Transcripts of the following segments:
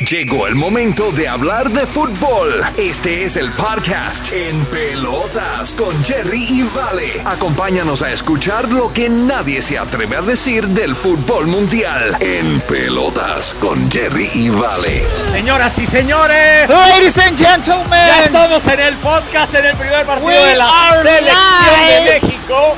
Llegó el momento de hablar de fútbol. Este es el podcast En Pelotas con Jerry y Vale. Acompáñanos a escuchar lo que nadie se atreve a decir del fútbol mundial. En Pelotas con Jerry y Vale. Señoras y señores, Ladies and gentlemen, ya estamos en el podcast, en el primer partido We de la selección live. de México.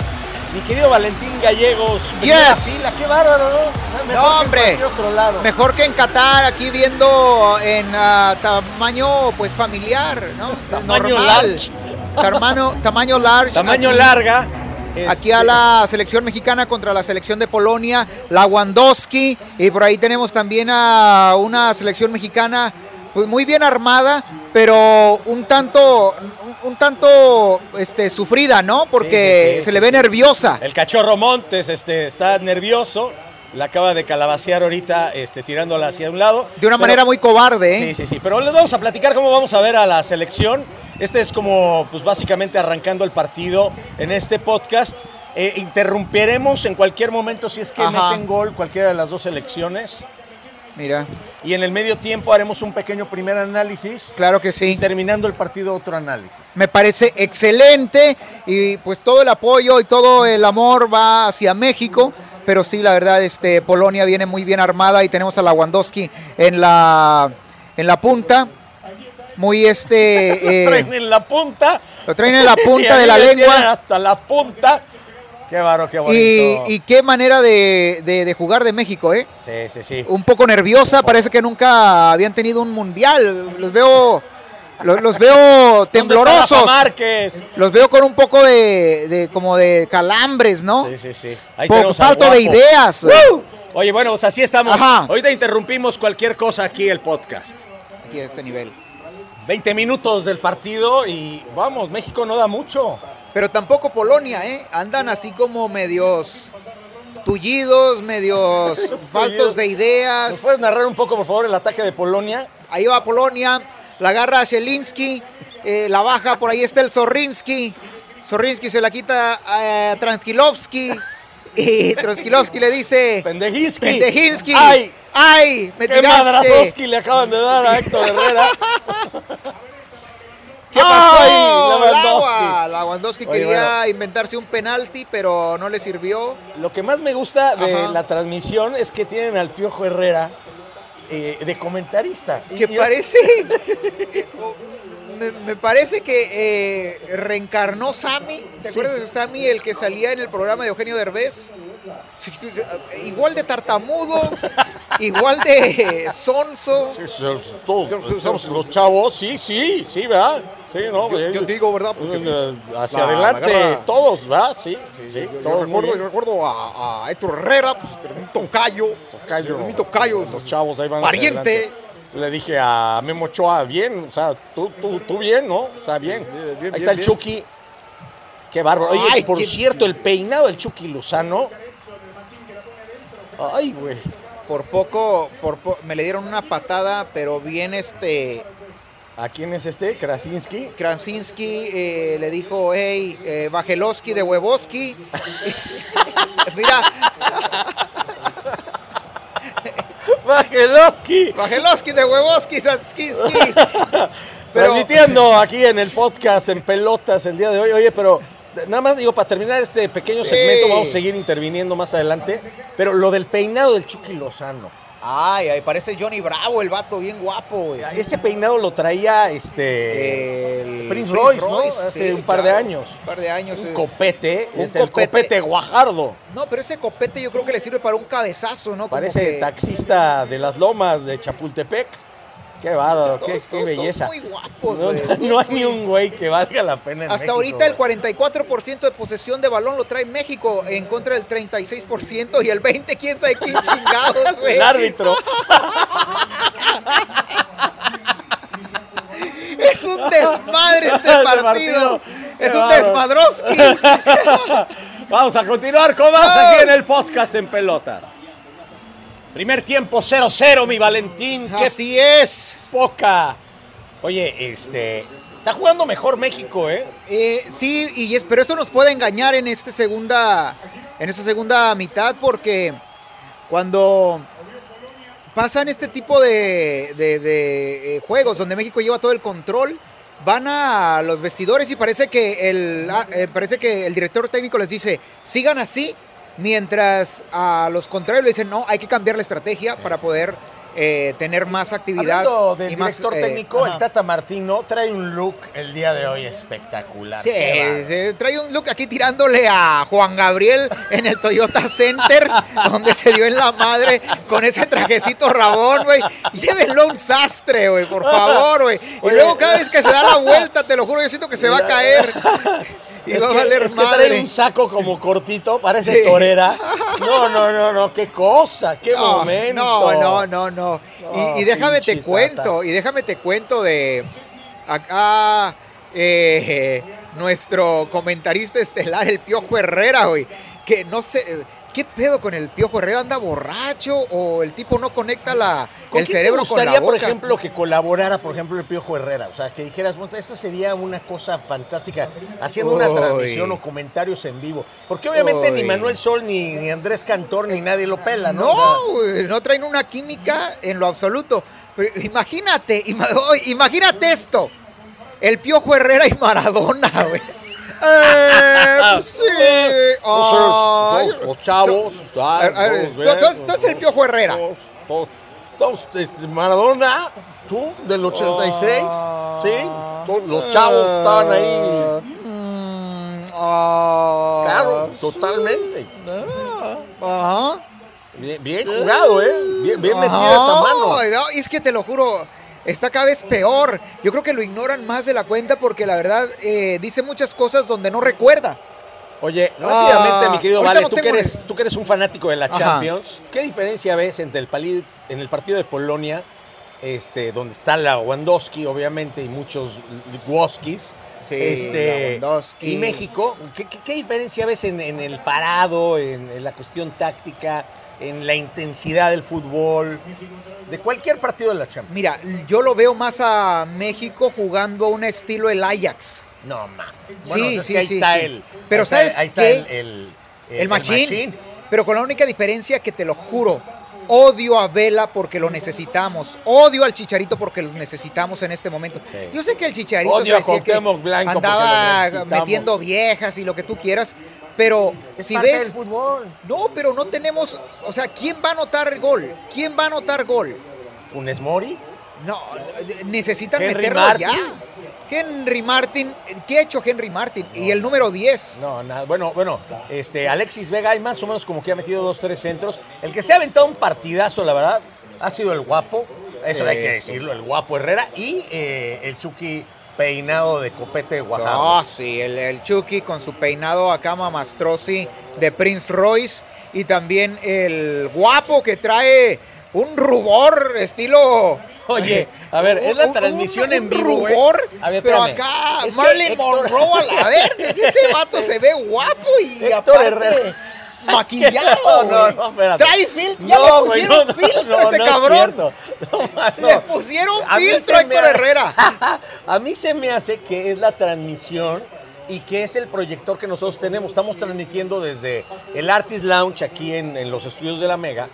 Mi querido Valentín Gallegos, Yes. fila, qué bárbaro, ¿no? Mejor No, que en hombre. otro lado. mejor que en Qatar, aquí viendo en ah, tamaño pues familiar, ¿no? Tamaño Normal. large. Tamaño, tamaño large. Tamaño aquí, larga. Aquí Este, a la selección mexicana contra la selección de Polonia, la Wandowski, y por ahí tenemos también a una selección mexicana pues muy bien armada, pero un tanto, un, un tanto este, sufrida, ¿no? Porque Sí, sí, sí, se le ve nerviosa. El cachorro Montes este, está nervioso. La acaba de calabacear ahorita, este, tirándola hacia un lado. De una Pero- manera muy cobarde, ¿eh? Sí, sí, sí. Pero les vamos a platicar cómo vamos a ver a la selección. Este es como, pues básicamente arrancando el partido en este podcast. Eh, interrumpiremos en cualquier momento si es que Ajá. meten gol cualquiera de las dos selecciones. Mira, Y en el medio tiempo haremos un pequeño primer análisis. claro que Y sí. terminando el partido, otro análisis. Me parece excelente y pues todo el apoyo y todo el amor va hacia México. Pero sí, la verdad, este, Polonia viene muy bien armada y tenemos a la Wandowski en la, en la punta. Muy este. eh, Traen en la punta. lo traen en la punta de la lengua. Hasta la punta. Qué baro, qué Y, bonito. y qué manera de, de- de jugar de México, ¿eh? Sí, sí, sí. Un poco nerviosa, parece que nunca habían tenido un mundial. Los veo, los, los veo ¿Dónde está temblorosos. Los veo con un poco de, de- como de calambres, ¿no? Sí, sí, sí. Ahí al falto de ideas. Oye, bueno, pues así estamos. Ajá. Ahorita interrumpimos cualquier cosa aquí el podcast. Aquí a este nivel. 20 minutos del partido y vamos, México no da mucho. Pero tampoco Polonia, ¿eh? Andan así como medios tullidos, medios faltos de ¿Nos ideas. puedes narrar un poco, por favor, el ataque de Polonia? Ahí va Polonia, la agarra a Zielinski, eh, la baja, por ahí está el Zorrinsky. Zorrinsky se la quita a Transkilovsky. Y Transkilovsky le dice... Pendejinsky. Pendejinsky. ¡Ay! ¡Ay! ¡Me ¡Qué tiraste! le acaban de dar a Héctor Herrera! ¿Qué pasó ahí? Lewandowski. La Lewandowski Oye, quería bueno. inventarse un penalti, pero no le sirvió. Lo que más me gusta de Ajá. la transmisión es que tienen al Piojo Herrera eh, de comentarista. Que Y- parece. me, me parece que eh, reencarnó Sammy. ¿Te Sí. acuerdas de Sammy, el que salía en el programa de Eugenio Derbez? Igual de tartamudo, igual de sonso. Sí, sí, todos, estamos los chavos, sí, sí, sí, ¿verdad? Sí, ¿no? Yo, yo digo, ¿verdad? Porque, Eh, hacia la- adelante, la todos, ¿verdad? Sí, sí, Sí, yo, yo todos recuerdo, yo bien. recuerdo a, a Héctor Herrera, pues, un tocayo, Tocayo, mi tocayo, los chavos ahí van pariente. Le dije a Memo Ochoa, bien, o sea, tú, tú, tú bien, ¿no? O sea, bien. bien, bien, ahí bien, está el. Chucky. Qué bárbaro. Oye, Ay, por qué- cierto, el peinado del Chucky Lozano. Ay, güey. Por poco, por po- me le dieron una patada, pero bien este ¿A quién es este? Krasinski. Krasinski eh, le dijo, hey, eh, Bajelowski de Huevoski. Mira, Bajelowski de Huevoski, Sanskinski. Pero, Transmitiendo aquí en el podcast en pelotas el día de hoy. Oye, pero nada más digo, para terminar este pequeño Sí. segmento, vamos a seguir interviniendo más adelante. Pero lo del peinado del Chucky Lozano. Ay, ay, parece Johnny Bravo, el vato, bien guapo, güey. Ese peinado lo traía este. El Prince Royce, ¿no? Hace un par de años. Un par de años. un eh. copete, Un es el copete. copete Guajardo. No, pero ese copete yo creo que le sirve para un cabezazo, ¿no? Como Parece que- taxista de las lomas de Chapultepec. Qué bárbaro, Todos, qué, todos, qué todos belleza. muy guapos, no, no- no hay todos ni un güey que valga la pena en Hasta México, ahorita el güey. 44% de posesión de balón lo trae México en contra del 36% y el 20% quién sabe quién chingados, güey. El árbitro. Es un desmadre este partido. Es un desmadroski. Vamos a continuar con más aquí en el podcast en pelotas. Primer tiempo 0-0, mi Valentín. Qué Así es. Poca. Oye, este. Está jugando mejor México, ¿eh? Eh, sí, y es, pero esto nos puede engañar en este segunda, en esta segunda mitad porque cuando pasan este tipo de, de- de, eh, juegos donde México lleva todo el control, van a los vestidores y parece que el, ah, eh, parece que el director técnico les dice, sigan así, mientras a los contrarios le dicen, no, hay que cambiar la estrategia para poder eh, tener más actividad. Hablando del y director eh, técnico, el Tata Martino trae un look el día de hoy espectacular. Sí, se trae un look aquí tirándole a Juan Gabriel en el Toyota Center, donde se dio en la madre con ese trajecito rabón, güey. Llévenlo un sastre, güey, por favor, güey. Y luego cada vez que se da la vuelta, te lo juro, yo siento que se va a caer. Y Es va a que, valer es que trae madre. un saco como cortito, parece Sí. torera. No, no, no, no, qué cosa, qué No, momento. No, no, no, no. No, y, y déjame te cuento, Tata. y déjame te cuento de acá eh, nuestro comentarista estelar, el Piojo Herrera, güey, que no sé, ¿qué pedo con el Piojo Herrera? ¿Anda borracho o el tipo no conecta la, ¿Con el cerebro con la boca? por ejemplo, que colaborara, por ejemplo, el Piojo Herrera? O sea, que dijeras, esta sería una cosa fantástica, haciendo una transmisión o comentarios en vivo. Porque obviamente ni. Manuel Sol, ni, ni Andrés Cantor, ni nadie lo pela, ¿no? No, O sea, güey, no traen una química en lo absoluto. Pero imagínate, imagínate esto. El Piojo Herrera y Maradona, güey. Eh, pues sí. Ay. los, los chavos, A ver, a ver, tú- tú- tú eres el Piojo Herrera. Todos, todos, todos, este, Maradona, tú, del 86, Ah. ¿sí? Todos los chavos estaban ahí. Ah. Claro, totalmente. Ajá. Bien, bien jugado, ¿eh? Bien, bien metida esa mano. No, es que te lo juro, está cada vez peor. Yo creo que lo ignoran más de la cuenta porque la verdad eh, dice muchas cosas donde no recuerda. Oye, rápidamente, mi querido Vale, no tú, que eres, tú que eres un fanático de la Ajá. Champions, ¿qué diferencia ves entre el pali- en el partido de Polonia, este, donde está la Wandowski, obviamente, y muchos Woskis, Sí, este, Lewandowski. y México? ¿Qué, qué- qué diferencia ves en, en el parado, en, en la cuestión táctica, en la intensidad del fútbol, de cualquier partido de la Champions? Mira, yo lo veo más a México jugando a un estilo el Ajax. No mames. Sí, Bueno, sí, que ahí sí, está sí. el. Pero ahí está- ¿sabes ahí está qué? el, el, El, machín, Pero con la única diferencia que te lo juro, odio a Vela porque lo necesitamos. Odio al Chicharito porque lo necesitamos en este momento. Sí. Yo sé que el Chicharito Odio se decía que andaba metiendo viejas y lo que tú quieras, pero Es si parte ves del fútbol. No, pero no tenemos, o sea, ¿quién va a anotar gol? ¿Quién va a anotar gol? Funes Mori. No, necesitan Henry meterlo Martin. ya. Henry Martin, ¿qué ha hecho Henry Martin? Y el número 10. No, nada. Bueno, bueno, este, Alexis Vega, hay más o menos como que ha metido dos, tres centros. El que se ha aventado un partidazo, la verdad, ha sido el guapo. Eso Sí, hay que sí. decirlo, el guapo Herrera. Y eh, el Chucky peinado de copete de Oaxaca. Ah, sí, el, el Chucky con su peinado acá mamastrosi de Prince Royce. Y también el guapo que trae un rubor estilo. Oye, a ver, es la transmisión un- en vivo, güey. rubor, A ver, pero espérame. acá Es que Marilyn Héctor- Monroe a la verga. Ese vato se ve guapo y Héctor aparte Herrera. maquillado. No, no, no, espérate. Trae filtro. Ya No, le pusieron no, filtro a ese es cabrón. Le pusieron filtro a Héctor Herrera. A mí se me hace que es la transmisión y que es el proyector que nosotros tenemos. Estamos transmitiendo desde el Artist Lounge aquí en, en los estudios de la Mega.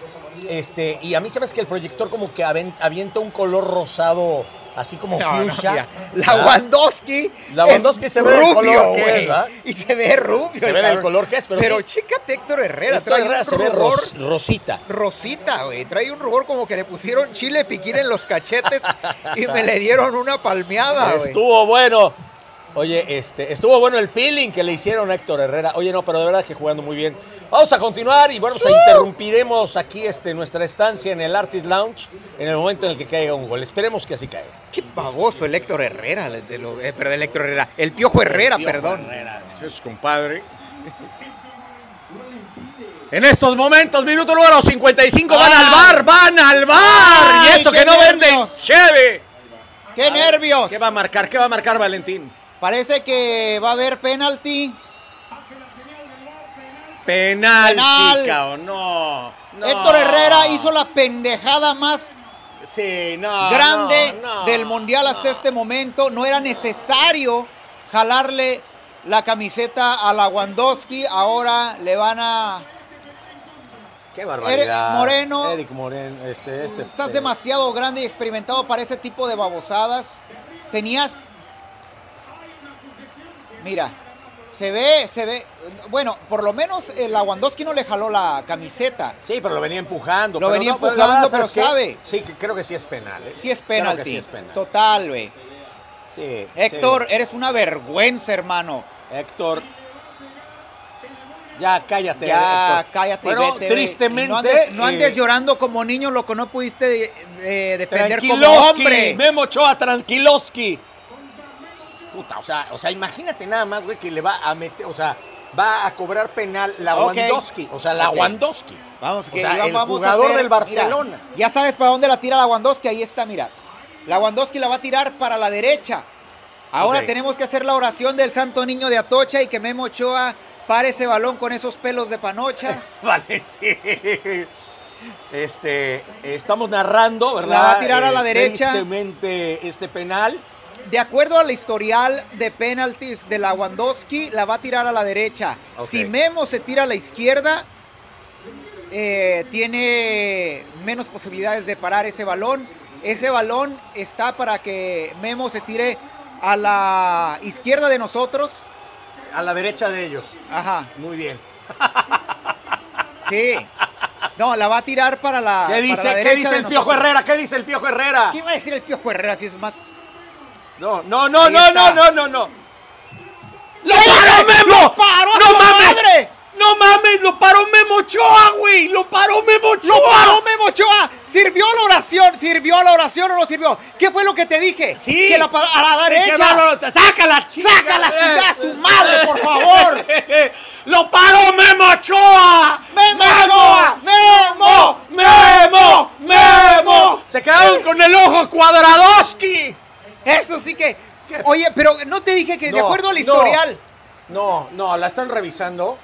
Este, y a mí se me hace que el proyector como que avienta un color rosado, así como No, no, fuchsia. mira, la ¿verdad? Wandowski. La es Wandowski se ve del rubio, color que es, güey. ¿verdad? Y se ve rubio. Se ve del color que es, pero sí. chécate Héctor Herrera. Trae Herrera un se ve rubor ros- rosita. rosita, güey. Trae un rubor como que le pusieron chile piquín en los cachetes y me le dieron una palmeada, güey. Estuvo bueno. Oye, este, estuvo bueno el peeling que le hicieron a Héctor Herrera. Oye, no, pero de verdad que jugando muy bien. Vamos a continuar y bueno, se interrumpiremos aquí este, nuestra estancia en el Artist Lounge en el momento en el que caiga un gol. Esperemos que así caiga. Qué baboso el Héctor Herrera. de- de lo- eh, perdón, el Héctor Herrera. El Piojo Herrera, Piojo perdón. Herrera, es compadre. En estos momentos, minuto número 55, van Ay. al bar, van al bar. Ay, y eso que no venden nervios. cheve. ¡Qué nervios! ¿Qué va a marcar? ¿Qué va a marcar Valentín? Parece que va a haber penalti. Penal, Penal. cabrón, no, no. Héctor Herrera hizo la pendejada más Sí, no, grande no, no, del mundial hasta no. este momento. No era necesario jalarle la camiseta a la Wandowski. Ahora le van a. Qué barbaridad. Eric Moreno. Eric Moreno, este, este. Estás este- demasiado grande y experimentado para ese tipo de babosadas. Tenías. Mira, se ve, se ve. Bueno, por lo menos el Lewandowski no le jaló la camiseta. Sí, pero lo venía empujando. Lo pero venía no, empujando, pero sabe. Sí, creo que sí es penal. ¿eh? Sí es Creo penalti. que sí es penal. Total, güey. Sí, Héctor, sí. eres una vergüenza, hermano. Héctor. Ya cállate. Ya, Héctor. cállate, Bueno, vete, tristemente. No andes, no andes eh, llorando como niño, lo que no pudiste eh, defender como hombre. Memo Ochoa, Tranquiloski. Puta, o sea, o sea, imagínate nada más, güey, que le va a meter, o sea, va a cobrar penal la Ok. Wandowski. O sea, la Ok. Wandowski. Vamos, que o sea, el vamos a jugador hacer- del Barcelona. mira, ya sabes para dónde la tira la Wandowski, ahí está, mira. La Wandowski la va a tirar para la derecha. Ahora tenemos que hacer la oración del Santo Niño de Atocha y que Memo Ochoa pare ese balón con esos pelos de panocha. Valentín. Este, estamos narrando, ¿verdad? La va a tirar a la derecha. Tristemente este penal. De acuerdo al historial de penaltis de la Wandowski, la va a tirar a la derecha. Si Memo se tira a la izquierda, eh, tiene menos posibilidades de parar ese balón. Ese balón está para que Memo se tire a la izquierda de nosotros. A la derecha de ellos. Ajá, Muy bien. sí. No, la va a tirar para la. ¿Qué para dice, la ¿qué derecha dice el Piojo. Herrera? ¿Qué dice el Piojo Herrera? ¿Qué va a decir el Piojo Herrera si es más No, no, no, no, no, no, no, no. ¡Lo paró Memo! paró a ¡No su mames! madre! ¡No mames! ¡Lo paró Memo Ochoa, güey! ¡Lo paró Memo Ochoa! ¡Lo paró Memo Ochoa! ¿Sirvió la oración? ¿Sirvió la oración o no sirvió? ¿Qué fue lo que te dije? Sí. Que la paró a la ¡Qué derecha. bárbaro! ¡Sácala, chica! ¡Sácala, chingada a su madre, por favor! ¡Lo paró Memo Ochoa! ¡Memo Ochoa! ¡Memo! ¡Memo! ¡Memo! Se quedaron con el ojo cuadradoski. Eso sí que. Oye, pero no te dije que de acuerdo al historial. No, no, la están revisando.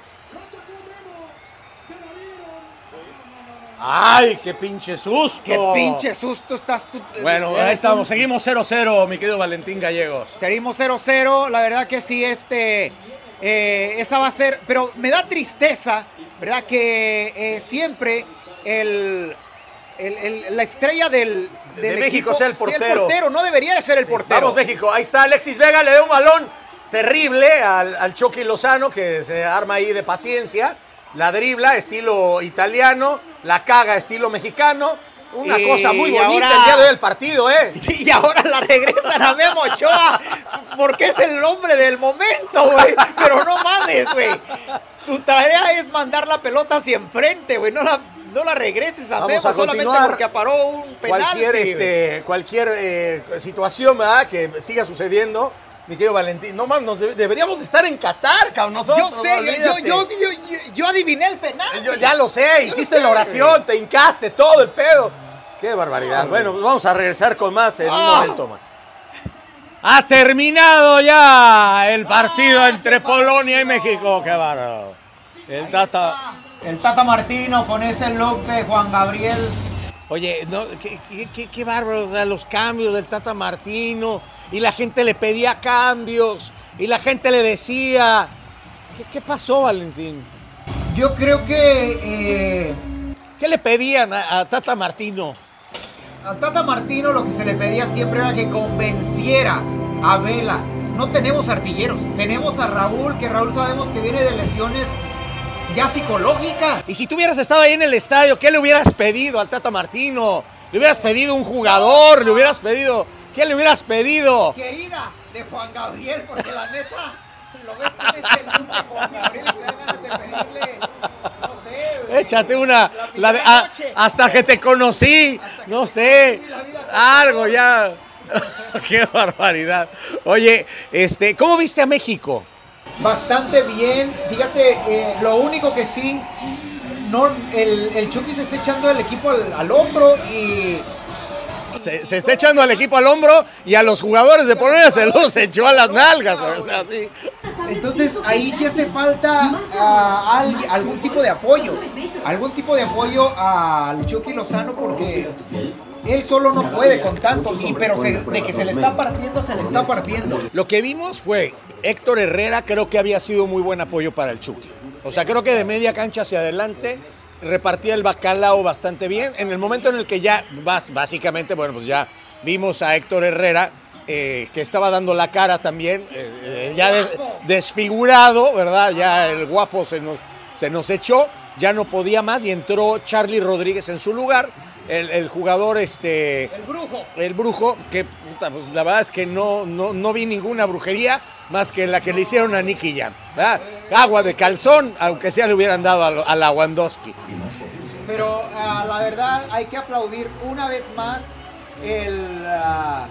¡Ay, qué pinche susto! ¡Qué pinche susto estás tú! Bueno, Eres ahí un- estamos. Seguimos 0-0, mi querido Valentín Gallegos. Seguimos 0-0. La verdad que sí, este. eh, esa va a ser. Pero me da tristeza, ¿verdad? Que eh, siempre el, el- el- la estrella del. De del México equipo sea el portero. portero. No debería de ser el portero. Vamos, México. Ahí está Alexis Vega, le da un balón terrible al, al Chucky Lozano, que se arma ahí de paciencia. La dribla, estilo italiano. La caga, estilo mexicano. Una Y cosa muy bonita ahora- el día de hoy del partido, ¿eh? Y ahora la regresan a Memo Ochoa porque es el hombre del momento, güey. Pero no mames, güey. Tu tarea es mandar la pelota hacia enfrente, güey. No la, no la regreses a Vamos Memo a solamente continuar. porque paró un penal. cualquier este, cualquier eh, situación ¿verdad? que siga sucediendo, mi querido Valentín. No mames, nos debe- deberíamos estar en Qatar, cabrón. Nosotros, Yo sé, yo, olvídate. yo, yo, yo- yo adiviné el penal. Yo ya lo sé, hiciste sé, la oración, te hincaste, todo el pedo. Qué barbaridad. Ah, bueno, pues vamos a regresar con más en un Ah. momento más. Ha terminado ya el partido Ah, entre qué Polonia y. México. Qué bárbaro. El Tata. El Tata Martino con ese look de Juan Gabriel. Oye, no, qué, qué- qué- qué bárbaro, o sea, los cambios del Tata Martino. Y la gente le pedía cambios. Y la gente le decía. ¿Qué, qué pasó, Valentín? Yo creo que eh, ¿Qué le pedían a, a Tata Martino? a Tata Martino lo que se le pedía siempre era que convenciera a Vela. No tenemos artilleros, tenemos a Raúl, que Raúl sabemos que viene de lesiones ya psicológicas. Y si tú hubieras estado ahí en el estadio, ¿qué le hubieras pedido al Tata Martino? ¿Le hubieras pedido un jugador? ¿Le hubieras pedido? ¿Qué le hubieras pedido? Querida de Juan Gabriel, porque la neta, lo ves con este look de Juan Gabriel y te dan ganas de pedirle, no sé, güey, Échate una. la la de- hasta que te conocí. Hasta No sé. conocí, Algo ya. Qué barbaridad. Oye, este, ¿cómo viste a México? Bastante bien. Fíjate, eh, lo único que sí, no, el, el Chucky se está echando el equipo al, al hombro y Se, se está echando al equipo al hombro y a los jugadores de Polonia se los echó a las nalgas. o sea, así. entonces ahí sí hace falta ah, algún tipo de apoyo. Algún tipo de apoyo al Chucky Lozano porque él solo no puede con tanto. Y, pero se- de que se le está partiendo, se le está partiendo. Lo que vimos fue Héctor Herrera, creo que había sido muy buen apoyo para el Chucky. O sea, creo que de media cancha hacia adelante repartía el bacalao bastante bien. En el momento en el que ya, básicamente, bueno, pues ya vimos a Héctor Herrera, eh, que estaba dando la cara también, eh, eh, ya des- desfigurado, ¿verdad? Ya el guapo se nos, se nos echó, ya no podía más y entró Charlie Rodríguez en su lugar. El, el jugador, este. El brujo. El brujo, que puta, pues, la verdad es que no, no, no vi ninguna brujería más que la que le hicieron a Nicky Jam. ¿verdad? Agua de calzón, aunque sea le hubieran dado a, a la Wandowski. Pero ah, la verdad hay que aplaudir una vez más el, ah,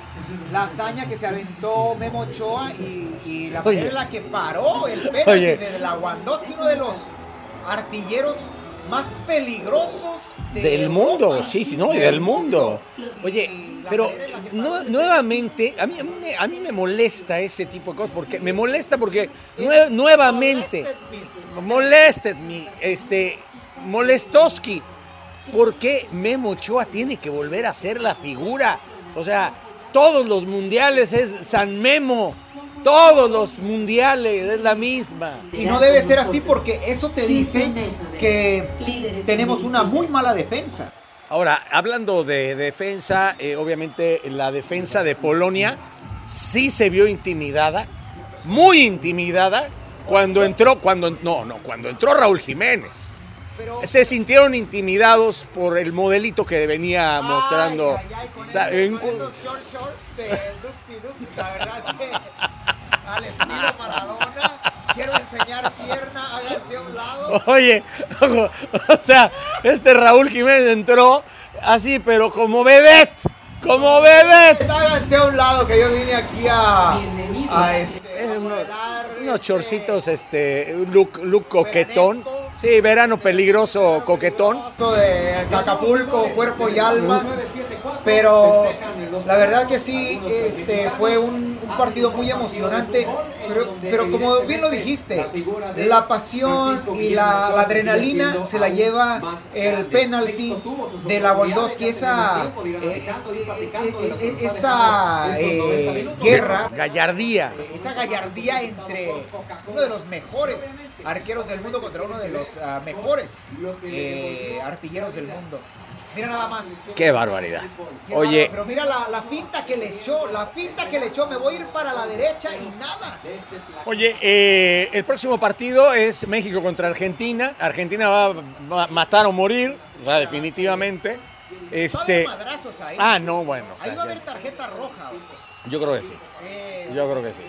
la hazaña que se aventó Memo Ochoa y, y la en la que paró el penalti de la Wandowski, uno de los artilleros más peligrosos de Del mundo, sí, sí, no, y del mundo. Oye, pero el nuevamente, a mí, a, mí me, a mí me molesta ese tipo de cosas, porque me molesta porque nue- nuevamente, molested me, este, Molestoski, ¿por qué Memo Ochoa tiene que volver a ser la figura? O sea, todos los mundiales es San Memo, todos los mundiales es la misma. Y no debe ser así porque eso te dice que tenemos una muy mala defensa. Ahora, hablando de defensa, eh, obviamente la defensa de Polonia sí se vio intimidada, muy intimidada, cuando entró, cuando no, no, cuando entró Raúl Jiménez. Pero Se sintieron intimidados por el modelito que venía mostrando. Ay, ay, ay, con O sea, esos- en- con esos short shorts de Duxi Duxi, la verdad que al estilo Maradona, quiero enseñar pierna, háganse a un lado. Oye, o sea, este Raúl Jiménez entró así, pero como vedette, como vedette. Háganse a un lado que yo vine aquí a, a este, Es a uno- modelar, unos este, chorcitos, este, look, look coquetón. Sí, verano peligroso, coquetón. de Acapulco, cuerpo y alma. Pero la verdad que sí, este, fue un, un partido muy emocionante. Pero, pero como bien lo dijiste, la pasión y la, la adrenalina se la lleva el penalti de la Wondowski, esa, eh, eh, eh, esa eh, guerra Gallardía. esa gallardía entre uno de los mejores arqueros del mundo contra uno de los ah, mejores eh, artilleros del mundo. Mira nada más. Qué barbaridad. Qué Oye, pero mira la, la pinta que le echó, la pinta que le echó. Me voy a ir para la derecha y nada. oye, eh, el próximo partido es México contra Argentina. Argentina va a matar o morir, o sea, definitivamente. Este, Va a haber madrazos ahí. ah, no, bueno. o ahí sea, va a haber tarjeta roja. yo creo que sí. Eh, Yo creo que sí.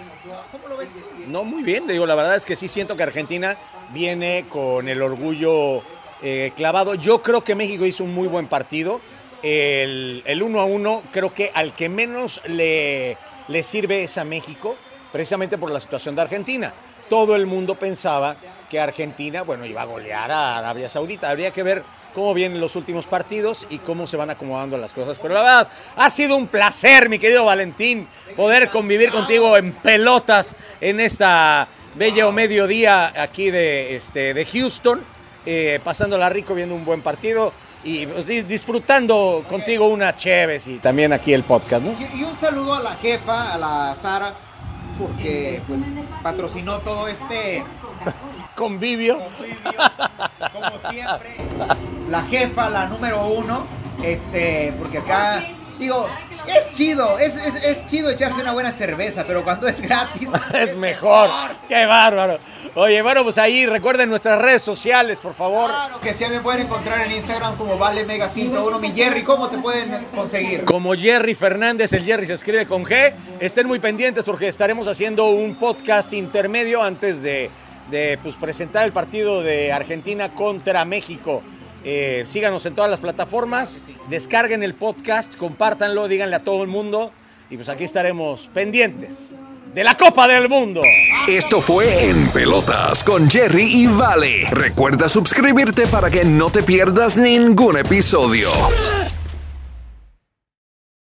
¿Cómo lo ves tú? No, muy bien. Digo, la verdad es que sí siento que Argentina viene con el orgullo eh, clavado. Yo creo que México hizo un muy buen partido. El, el uno a uno creo que al que menos le, le sirve es a México, precisamente por la situación de Argentina. Todo el mundo pensaba que Argentina, bueno, iba a golear a Arabia Saudita. Habría que ver cómo vienen los últimos partidos y cómo se van acomodando las cosas. Pero la verdad, ha sido un placer, mi querido Valentín, poder convivir contigo en pelotas en esta bella o mediodía aquí de, este, de Houston, eh, pasándola rico viendo un buen partido y pues, di- disfrutando contigo una Cheves y también aquí el podcast, ¿no? Y, y un saludo a la jefa, a la Sara, porque pues patrocinó todo este Convivio. convivio, como siempre. La jefa, la número uno, este, porque acá, digo, es chido, es, es, es chido echarse una buena cerveza, pero cuando es gratis Es mejor. Qué bárbaro. Oye, bueno, pues ahí recuerden nuestras redes sociales, por favor. Claro que sí, me pueden encontrar en Instagram como Vale Mega 101. Mi Jerry, ¿cómo te pueden conseguir? Como Jerry Fernández, el Jerry se escribe con G. Estén muy pendientes porque estaremos haciendo un podcast intermedio antes de, de, pues, presentar el partido de Argentina contra México. Eh, síganos en todas las plataformas, descarguen el podcast, compártanlo, díganle a todo el mundo y pues aquí estaremos pendientes de la Copa del Mundo. Esto fue En Pelotas con Jerry y Vale. Recuerda suscribirte para que no te pierdas ningún episodio.